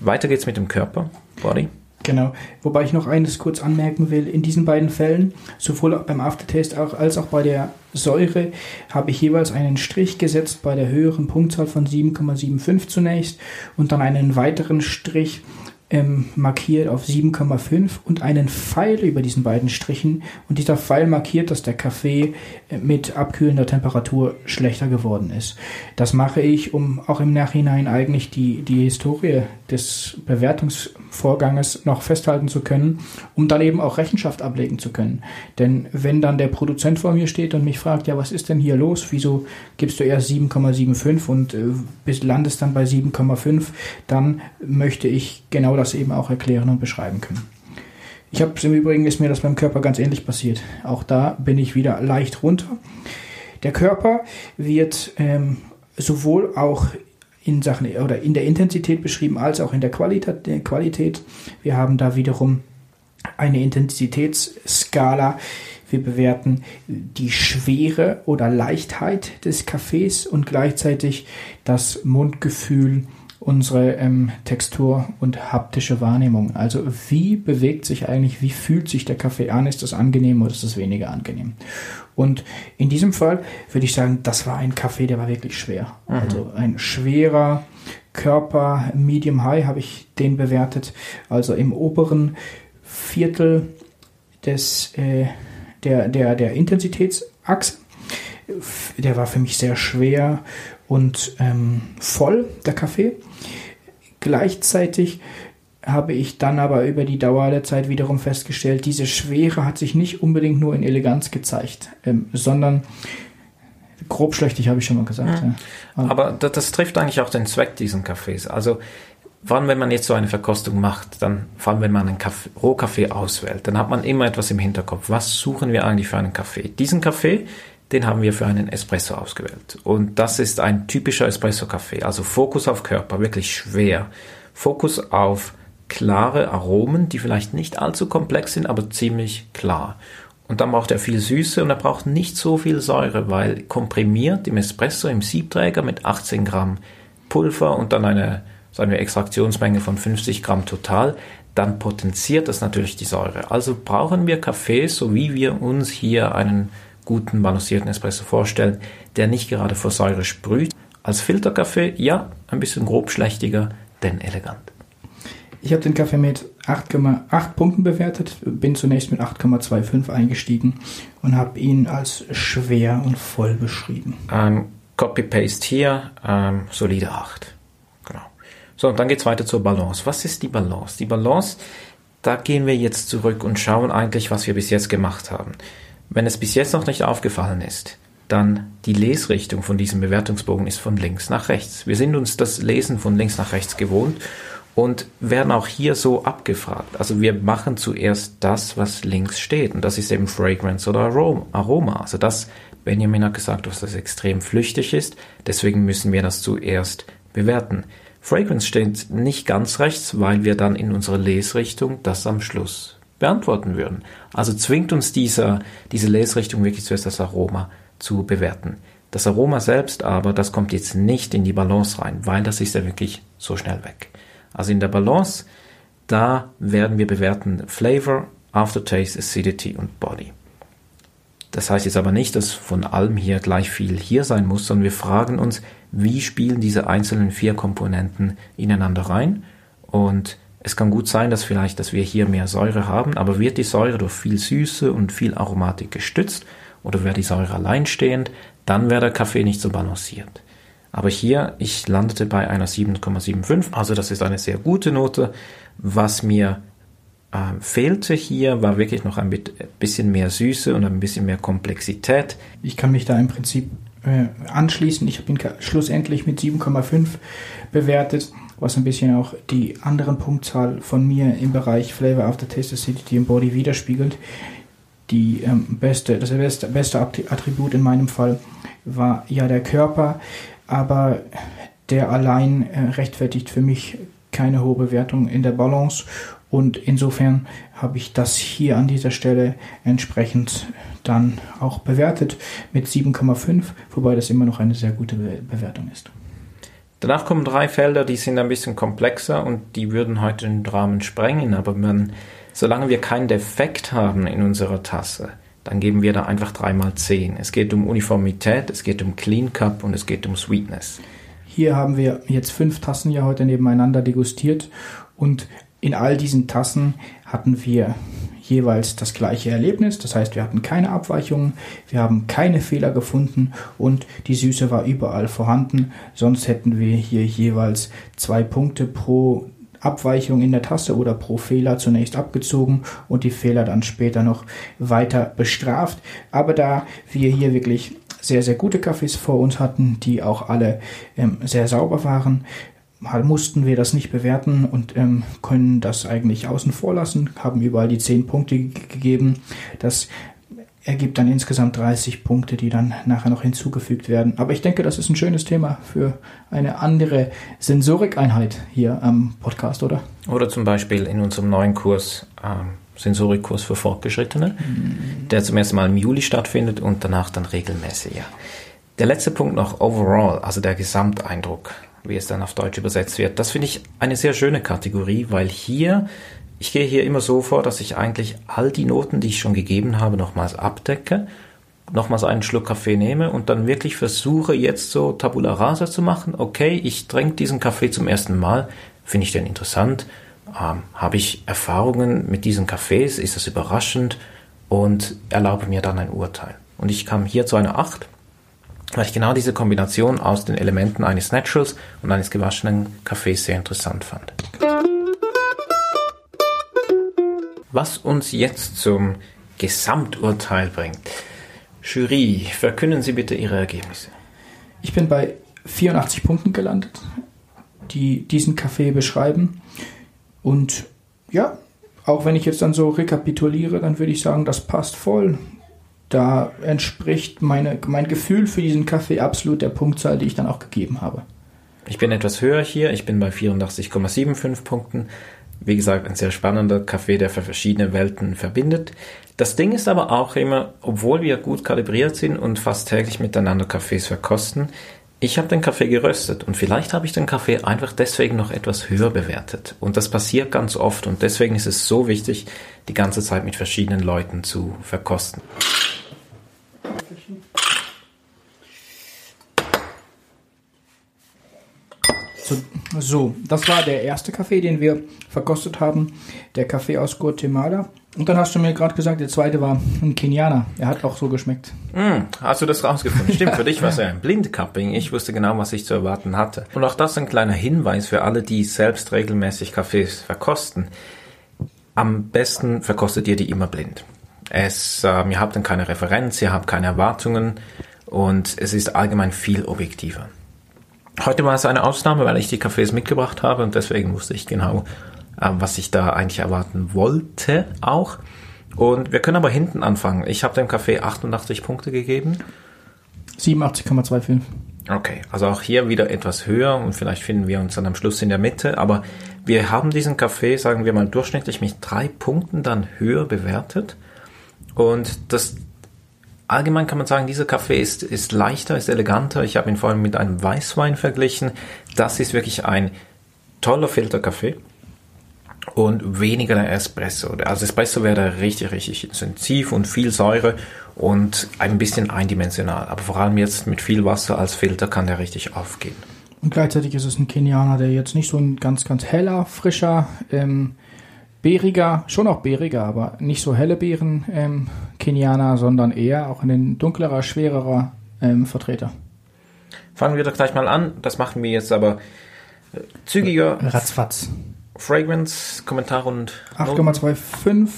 Speaker 2: Weiter geht's mit dem Körper, Body.
Speaker 1: Genau. Wobei ich noch eines kurz anmerken will. In diesen beiden Fällen, sowohl beim Aftertaste als auch bei der Säure, habe ich jeweils einen Strich gesetzt bei der höheren Punktzahl von 7,75 zunächst und dann einen weiteren Strich ähm, markiert auf 7,5 und einen Pfeil über diesen beiden Strichen. Und dieser Pfeil markiert, dass der Kaffee äh, mit abkühlender Temperatur schlechter geworden ist. Das mache ich, um auch im Nachhinein eigentlich die, die Historie des Bewertungsvorganges noch festhalten zu können, um dann eben auch Rechenschaft ablegen zu können. Denn wenn dann der Produzent vor mir steht und mich fragt, ja, was ist denn hier los? Wieso gibst du erst 7,75 und äh, landest dann bei 7,5? Dann möchte ich genau das das eben auch erklären und beschreiben können. Ich habe im Übrigen ist mir das beim Körper ganz ähnlich passiert. Auch da bin ich wieder leicht runter. Der Körper wird ähm, sowohl auch in Sachen oder in der Intensität beschrieben als auch in der Qualität. Der Qualität. Wir haben da wiederum eine Intensitätsskala. Wir bewerten die Schwere oder Leichtheit des Kaffees und gleichzeitig das Mundgefühl, unsere ähm, Textur und haptische Wahrnehmung. Also wie bewegt sich eigentlich, wie fühlt sich der Kaffee an? Ist das angenehm oder ist das weniger angenehm? Und in diesem Fall würde ich sagen, das war ein Kaffee, der war wirklich schwer. Mhm. Also ein schwerer Körper, Medium High habe ich den bewertet. Also im oberen Viertel des, äh, der, der, der Intensitätsachse. Der war für mich sehr schwer und ähm, voll, der Kaffee. Gleichzeitig habe ich dann aber über die Dauer der Zeit wiederum festgestellt, diese Schwere hat sich nicht unbedingt nur in Eleganz gezeigt, ähm, sondern grobschlächtig habe ich schon mal gesagt.
Speaker 2: Mhm. Ja. Aber das, das, trifft eigentlich auch den Zweck diesen Kaffees. Also wann, wenn man jetzt so eine Verkostung macht, dann vor allem, wenn man einen Kaffee, Rohkaffee auswählt, dann hat man immer etwas im Hinterkopf. Was suchen wir eigentlich für einen Kaffee? Diesen Kaffee, den haben wir für einen Espresso ausgewählt. Und das ist ein typischer Espresso-Kaffee. Also Fokus auf Körper, wirklich schwer. Fokus auf klare Aromen, die vielleicht nicht allzu komplex sind, aber ziemlich klar. Und dann braucht er viel Süße und er braucht nicht so viel Säure, weil komprimiert im Espresso im Siebträger mit 18 Gramm Pulver und dann eine sagen wir, Extraktionsmenge von 50 Gramm total, dann potenziert das natürlich die Säure. Also brauchen wir Kaffee, so wie wir uns hier einen guten balancierten Espresso vorstellen, der nicht gerade vor Säure sprüht. Als Filterkaffee, ja, ein bisschen grobschlächtiger, denn elegant.
Speaker 1: Ich habe den Kaffee mit 8,8 Punkten bewertet, bin zunächst mit 8,25 eingestiegen und habe ihn als schwer und voll beschrieben.
Speaker 2: Ähm, Copy-Paste hier, ähm, solide 8. So, und dann geht es weiter zur Balance. Was ist die Balance? Die Balance, da gehen wir jetzt zurück und schauen eigentlich, was wir bis jetzt gemacht haben. Wenn es bis jetzt noch nicht aufgefallen ist, dann die Lesrichtung von diesem Bewertungsbogen ist von links nach rechts. Wir sind uns das Lesen von links nach rechts gewohnt und werden auch hier so abgefragt. Also wir machen zuerst das, was links steht und das ist eben Fragrance oder Aroma. Also das, Benjamin hat gesagt, dass das extrem flüchtig ist, deswegen müssen wir das zuerst bewerten. Fragrance steht nicht ganz rechts, weil wir dann in unserer Lesrichtung das am Schluss beantworten würden. Also zwingt uns dieser, diese Lesrichtung wirklich zuerst das Aroma zu bewerten. Das Aroma selbst aber, das kommt jetzt nicht in die Balance rein, weil das ist ja wirklich so schnell weg. Also in der Balance, da werden wir bewerten Flavor, Aftertaste, Acidity und Body. Das heißt jetzt aber nicht, dass von allem hier gleich viel hier sein muss, sondern wir fragen uns, wie spielen diese einzelnen vier Komponenten ineinander rein? Und es kann gut sein, dass vielleicht, dass wir hier mehr Säure haben, aber wird die Säure durch viel Süße und viel Aromatik gestützt oder wäre die Säure alleinstehend, dann wäre der Kaffee nicht so balanciert. Aber hier, ich landete bei einer 7,75, also das ist eine sehr gute Note. Was mir äh, fehlte hier, war wirklich noch ein bisschen mehr Süße und ein bisschen mehr Komplexität.
Speaker 1: Ich kann mich da im Prinzip äh, anschließen. Ich bin schlussendlich mit 7,5 bewertet, was ein bisschen auch die anderen Punktzahl von mir im Bereich Flavor After Taste Acidity im Body widerspiegelt. Die ähm, beste, das beste, beste Attribut in meinem Fall war ja der Körper, aber der allein äh, rechtfertigt für mich keine hohe Bewertung in der Balance und insofern habe ich das hier an dieser Stelle entsprechend dann auch bewertet mit 7,5, wobei das immer noch eine sehr gute Be Bewertung ist.
Speaker 2: Danach kommen drei Felder, die sind ein bisschen komplexer und die würden heute den Rahmen sprengen, aber man, solange wir keinen Defekt haben in unserer Tasse, dann geben wir da einfach dreimal 10. Es geht um Uniformität, es geht um Clean Cup und es geht um Sweetness.
Speaker 1: Hier haben wir jetzt fünf Tassen ja heute nebeneinander degustiert und in all diesen Tassen hatten wir jeweils das gleiche Erlebnis. Das heißt, wir hatten keine Abweichungen, wir haben keine Fehler gefunden und die Süße war überall vorhanden. Sonst hätten wir hier jeweils zwei Punkte pro Abweichung in der Tasse oder pro Fehler zunächst abgezogen und die Fehler dann später noch weiter bestraft. Aber da wir hier wirklich sehr, sehr gute Kaffees vor uns hatten, die auch alle ähm, sehr sauber waren, mal mussten wir das nicht bewerten und ähm, können das eigentlich außen vor lassen, haben überall die 10 Punkte gegeben. Das ergibt dann insgesamt 30 Punkte, die dann nachher noch hinzugefügt werden. Aber ich denke, das ist ein schönes Thema für eine andere Sensorikeinheit hier am Podcast, oder?
Speaker 2: Oder zum Beispiel in unserem neuen Kurs ähm, Sensorikurs für Fortgeschrittene, mhm. der zum ersten Mal im Juli stattfindet und danach dann regelmäßig. Ja. Der letzte Punkt noch, overall, also der Gesamteindruck, wie es dann auf Deutsch übersetzt wird. Das finde ich eine sehr schöne Kategorie, weil hier, ich gehe hier immer so vor, dass ich eigentlich all die Noten, die ich schon gegeben habe, nochmals abdecke, nochmals einen Schluck Kaffee nehme und dann wirklich versuche, jetzt so Tabula Rasa zu machen. Okay, ich trinke diesen Kaffee zum ersten Mal. Finde ich den interessant? Ähm, habe ich Erfahrungen mit diesen Kaffees? Ist das überraschend? Und erlaube mir dann ein Urteil. Und ich kam hier zu einer 8 weil ich genau diese Kombination aus den Elementen eines Naturals und eines gewaschenen Kaffees sehr interessant fand. Was uns jetzt zum Gesamturteil bringt. Jury, verkünden Sie bitte Ihre Ergebnisse.
Speaker 1: Ich bin bei 84 Punkten gelandet, die diesen Kaffee beschreiben. Und ja, auch wenn ich jetzt dann so rekapituliere, dann würde ich sagen, das passt voll da entspricht meine, mein Gefühl für diesen Kaffee absolut der Punktzahl, die ich dann auch gegeben habe.
Speaker 2: Ich bin etwas höher hier, ich bin bei 84,75 Punkten. Wie gesagt, ein sehr spannender Kaffee, der verschiedene Welten verbindet. Das Ding ist aber auch immer, obwohl wir gut kalibriert sind und fast täglich miteinander Kaffees verkosten, ich habe den Kaffee geröstet und vielleicht habe ich den Kaffee einfach deswegen noch etwas höher bewertet. Und das passiert ganz oft und deswegen ist es so wichtig, die ganze Zeit mit verschiedenen Leuten zu verkosten.
Speaker 1: So, das war der erste Kaffee, den wir verkostet haben. Der Kaffee aus Guatemala. Und dann hast du mir gerade gesagt, der zweite war ein Kenianer. Er hat auch so geschmeckt.
Speaker 2: Mm, hast du das rausgefunden? Stimmt, für dich war es ja ein Blindcupping. Ich wusste genau, was ich zu erwarten hatte. Und auch das ein kleiner Hinweis für alle, die selbst regelmäßig Kaffees verkosten. Am besten verkostet ihr die immer blind. Es, äh, ihr habt dann keine Referenz, ihr habt keine Erwartungen und es ist allgemein viel objektiver. Heute war es eine Ausnahme, weil ich die Kaffees mitgebracht habe und deswegen wusste ich genau, äh, was ich da eigentlich erwarten wollte auch. Und wir können aber hinten anfangen. Ich habe dem Kaffee 88 Punkte gegeben.
Speaker 1: 87,25.
Speaker 2: Okay, also auch hier wieder etwas höher und vielleicht finden wir uns dann am Schluss in der Mitte. Aber wir haben diesen Kaffee, sagen wir mal, durchschnittlich mit drei Punkten dann höher bewertet. Und das allgemein kann man sagen, dieser Kaffee ist, ist leichter, ist eleganter. Ich habe ihn vor allem mit einem Weißwein verglichen. Das ist wirklich ein toller Filterkaffee und weniger der Espresso. Also Espresso wäre richtig, richtig intensiv und viel Säure und ein bisschen eindimensional. Aber vor allem jetzt mit viel Wasser als Filter kann der richtig aufgehen.
Speaker 1: Und gleichzeitig ist es ein Kenianer, der jetzt nicht so ein ganz, ganz heller, frischer, ähm, Beeriger, schon auch beeriger, aber nicht so helle Beeren ähm, Kenianer, sondern eher auch ein dunklerer, schwererer ähm, Vertreter.
Speaker 2: Fangen wir doch gleich mal an. Das machen wir jetzt aber äh, zügiger.
Speaker 1: Ratzfatz.
Speaker 2: Fragrance, Kommentar und
Speaker 1: 8,25.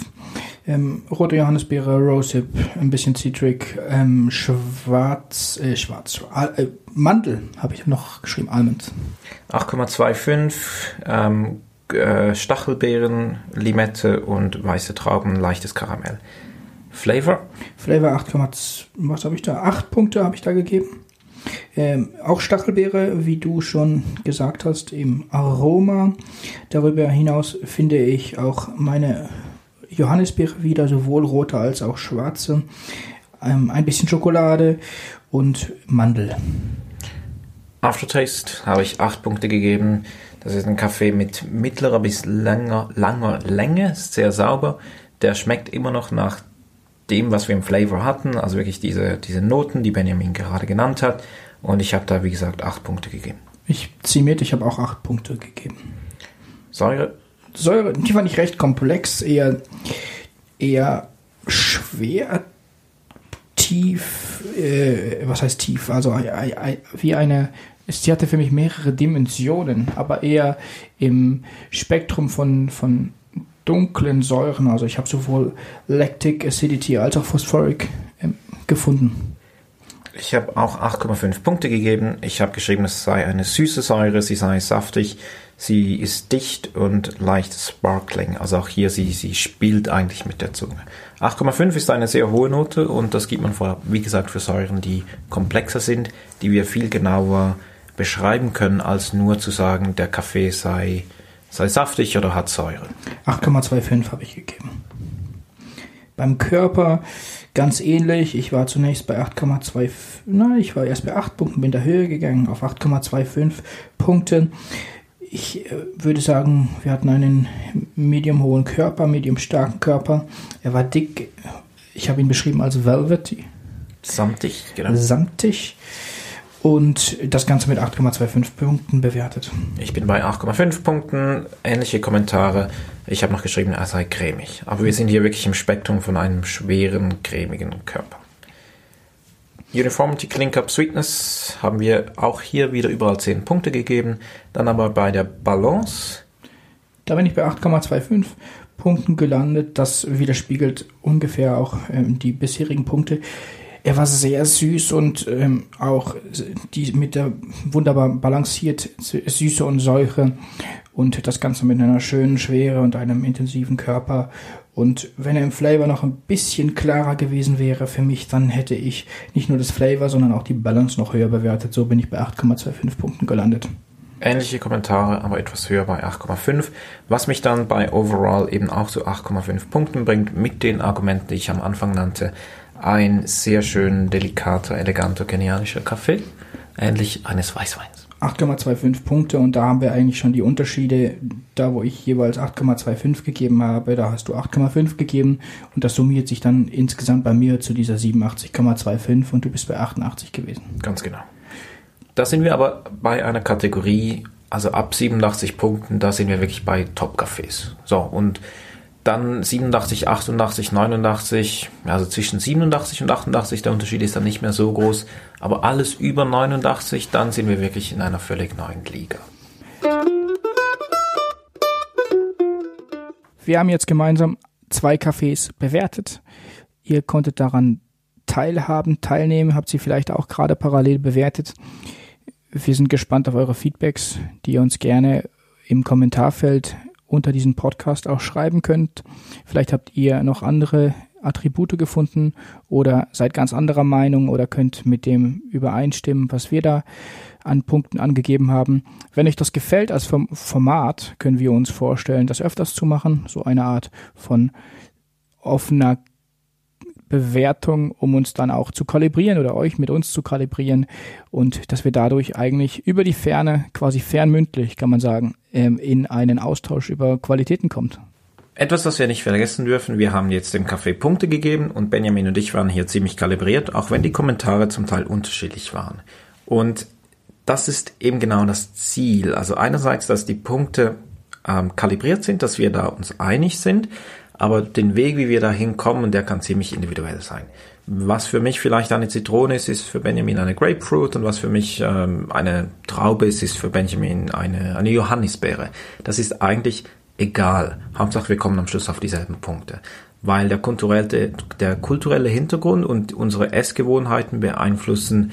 Speaker 1: Ähm, rote Johannisbeere, Rosehip, ein bisschen Citric, ähm, schwarz, äh, schwarz, äh, Mandel habe ich noch geschrieben, Almond.
Speaker 2: 8,25, ähm, äh, Stachelbeeren, Limette und weiße Trauben, leichtes Karamell. Flavor?
Speaker 1: Flavor 8, was habe ich da? 8 Punkte habe ich da gegeben. Ähm, auch Stachelbeere, wie du schon gesagt hast, im Aroma. Darüber hinaus finde ich auch meine Johannisbeere wieder, sowohl rote als auch schwarze. Ähm, ein bisschen Schokolade und Mandel.
Speaker 2: Aftertaste habe ich 8 Punkte gegeben. Das ist ein Kaffee mit mittlerer bis langer, langer Länge, sehr sauber. Der schmeckt immer noch nach dem, was wir im Flavor hatten, also wirklich diese, diese Noten, die Benjamin gerade genannt hat. Und ich habe da, wie gesagt, acht Punkte gegeben.
Speaker 1: Ich ziehe mit, ich habe auch acht Punkte gegeben.
Speaker 2: Säure?
Speaker 1: Säure, die war nicht recht komplex, eher, eher schwer, tief, äh, was heißt tief? Also wie eine sie hatte für mich mehrere Dimensionen, aber eher im Spektrum von, von dunklen Säuren. Also ich habe sowohl Lactic Acidity als auch Phosphoric ähm, gefunden.
Speaker 2: Ich habe auch 8,5 Punkte gegeben. Ich habe geschrieben, es sei eine süße Säure, sie sei saftig, sie ist dicht und leicht sparkling. Also auch hier, sie, sie spielt eigentlich mit der Zunge. 8,5 ist eine sehr hohe Note und das gibt man vor, wie gesagt, für Säuren, die komplexer sind, die wir viel genauer beschreiben können, als nur zu sagen, der Kaffee sei, sei saftig oder hat Säure.
Speaker 1: 8,25 habe ich gegeben. Beim Körper ganz ähnlich. Ich war zunächst bei 8,2, nein, ich war erst bei 8 Punkten, bin der Höhe gegangen auf 8,25 Punkte. Ich äh, würde sagen, wir hatten einen medium hohen Körper, medium starken Körper. Er war dick. Ich habe ihn beschrieben als velvety.
Speaker 2: Samtig, genau.
Speaker 1: Samtig und das Ganze mit 8,25 Punkten bewertet.
Speaker 2: Ich bin bei 8,5 Punkten, ähnliche Kommentare. Ich habe noch geschrieben, er sei cremig. Aber wir sind hier wirklich im Spektrum von einem schweren, cremigen Körper. Uniformity Clean Cup Sweetness haben wir auch hier wieder überall 10 Punkte gegeben. Dann aber bei der Balance.
Speaker 1: Da bin ich bei 8,25 Punkten gelandet. Das widerspiegelt ungefähr auch ähm, die bisherigen Punkte. Er war sehr süß und ähm, auch die mit der wunderbar balanciert Süße und Säure und das Ganze mit einer schönen Schwere und einem intensiven Körper. Und wenn er im Flavor noch ein bisschen klarer gewesen wäre für mich, dann hätte ich nicht nur das Flavor, sondern auch die Balance noch höher bewertet. So bin ich bei 8,25 Punkten gelandet.
Speaker 2: Ähnliche Kommentare, aber etwas höher bei 8,5, was mich dann bei Overall eben auch zu 8,5 Punkten bringt, mit den Argumenten, die ich am Anfang nannte ein sehr schön delikater, eleganter, genialischer Kaffee, ähnlich eines Weißweins.
Speaker 1: 8,25 Punkte und da haben wir eigentlich schon die Unterschiede. Da, wo ich jeweils 8,25 gegeben habe, da hast du 8,5 gegeben und das summiert sich dann insgesamt bei mir zu dieser 87,25 und du bist bei 88 gewesen.
Speaker 2: Ganz genau. Da sind wir aber bei einer Kategorie, also ab 87 Punkten, da sind wir wirklich bei Top-Cafés. So, und dann 87, 88, 89, also zwischen 87 und 88, der Unterschied ist dann nicht mehr so groß. Aber alles über 89, dann sind wir wirklich in einer völlig neuen Liga.
Speaker 1: Wir haben jetzt gemeinsam zwei Cafés bewertet. Ihr konntet daran teilhaben, teilnehmen, habt sie vielleicht auch gerade parallel bewertet. Wir sind gespannt auf eure Feedbacks, die ihr uns gerne im Kommentarfeld unter diesem Podcast auch schreiben könnt. Vielleicht habt ihr noch andere Attribute gefunden oder seid ganz anderer Meinung oder könnt mit dem übereinstimmen, was wir da an Punkten angegeben haben. Wenn euch das gefällt als Format, können wir uns vorstellen, das öfters zu machen, so eine Art von offener Bewertung, um uns dann auch zu kalibrieren oder euch mit uns zu kalibrieren und dass wir dadurch eigentlich über die Ferne, quasi fernmündlich, kann man sagen, ähm, in einen Austausch über Qualitäten kommt.
Speaker 2: Etwas, was wir nicht vergessen dürfen, wir haben jetzt dem Café Punkte gegeben und Benjamin und ich waren hier ziemlich kalibriert, auch wenn die Kommentare zum Teil unterschiedlich waren. Und das ist eben genau das Ziel. Also einerseits, dass die Punkte ähm, kalibriert sind, dass wir da uns einig sind, aber den Weg, wie wir da hinkommen, der kann ziemlich individuell sein. Was für mich vielleicht eine Zitrone ist, ist für Benjamin eine Grapefruit und was für mich ähm, eine Traube ist, ist für Benjamin eine, eine Johannisbeere. Das ist eigentlich egal. Hauptsache, wir kommen am Schluss auf dieselben Punkte. Weil der kulturelle, der kulturelle Hintergrund und unsere Essgewohnheiten beeinflussen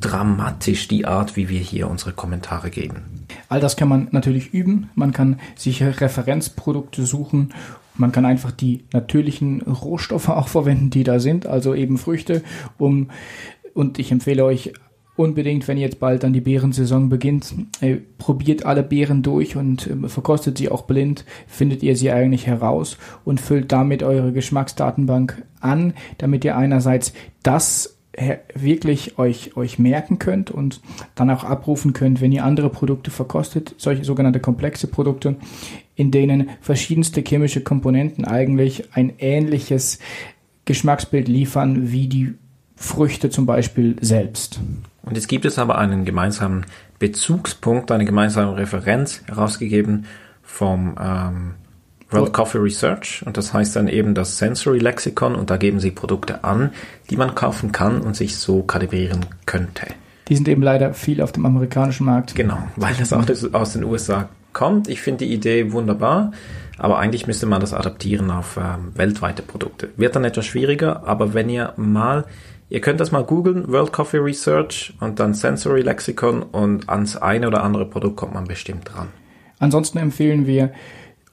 Speaker 2: dramatisch die Art, wie wir hier unsere Kommentare geben.
Speaker 1: All das kann man natürlich üben. Man kann sich Referenzprodukte suchen man kann einfach die natürlichen Rohstoffe auch verwenden, die da sind, also eben Früchte. Um, und ich empfehle euch unbedingt, wenn jetzt bald dann die Beerensaison beginnt, äh, probiert alle Beeren durch und äh, verkostet sie auch blind, findet ihr sie eigentlich heraus und füllt damit eure Geschmacksdatenbank an, damit ihr einerseits das wirklich euch, euch merken könnt und dann auch abrufen könnt, wenn ihr andere Produkte verkostet, solche sogenannte komplexe Produkte, in denen verschiedenste chemische Komponenten eigentlich ein ähnliches Geschmacksbild liefern wie die Früchte zum Beispiel selbst.
Speaker 2: Und jetzt gibt es aber einen gemeinsamen Bezugspunkt, eine gemeinsame Referenz herausgegeben vom ähm, World Coffee Research und das heißt dann eben das Sensory Lexicon und da geben sie Produkte an, die man kaufen kann und sich so kalibrieren könnte.
Speaker 1: Die sind eben leider viel auf dem amerikanischen Markt.
Speaker 2: Genau, weil das auch aus den USA kommt. Ich finde die Idee wunderbar, aber eigentlich müsste man das adaptieren auf ähm, weltweite Produkte. Wird dann etwas schwieriger, aber wenn ihr mal, ihr könnt das mal googeln, World Coffee Research und dann Sensory Lexicon und ans eine oder andere Produkt kommt man bestimmt dran.
Speaker 1: Ansonsten empfehlen wir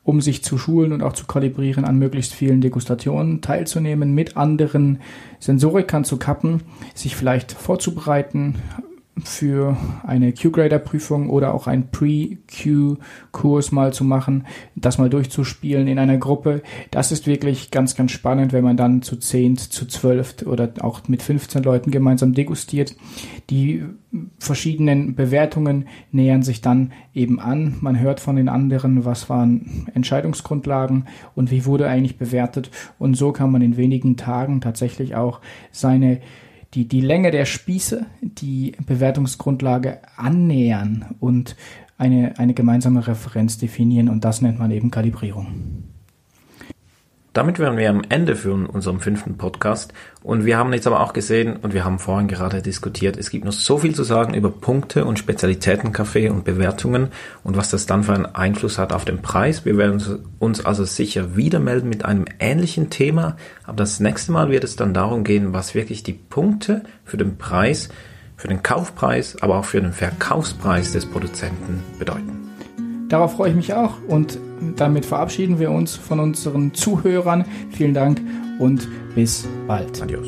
Speaker 1: um sich zu schulen und auch zu kalibrieren, an möglichst vielen Degustationen teilzunehmen, mit anderen Sensorikern zu kappen, sich vielleicht vorzubereiten, für eine Q-Grader-Prüfung oder auch einen Pre-Q-Kurs mal zu machen, das mal durchzuspielen in einer Gruppe. Das ist wirklich ganz, ganz spannend, wenn man dann zu 10, zu 12 oder auch mit 15 Leuten gemeinsam degustiert. Die verschiedenen Bewertungen nähern sich dann eben an. Man hört von den anderen, was waren Entscheidungsgrundlagen und wie wurde eigentlich bewertet. Und so kann man in wenigen Tagen tatsächlich auch seine die, die Länge der Spieße, die Bewertungsgrundlage annähern und eine, eine gemeinsame Referenz definieren und das nennt man eben Kalibrierung.
Speaker 2: Damit wären wir am Ende für unseren fünften Podcast. Und wir haben jetzt aber auch gesehen, und wir haben vorhin gerade diskutiert, es gibt noch so viel zu sagen über Punkte und Spezialitätenkaffee und Bewertungen und was das dann für einen Einfluss hat auf den Preis. Wir werden uns also sicher wieder melden mit einem ähnlichen Thema. Aber das nächste Mal wird es dann darum gehen, was wirklich die Punkte für den Preis, für den Kaufpreis, aber auch für den Verkaufspreis des Produzenten bedeuten.
Speaker 1: Darauf freue ich mich auch und damit verabschieden wir uns von unseren Zuhörern. Vielen Dank und bis bald.
Speaker 2: Adios.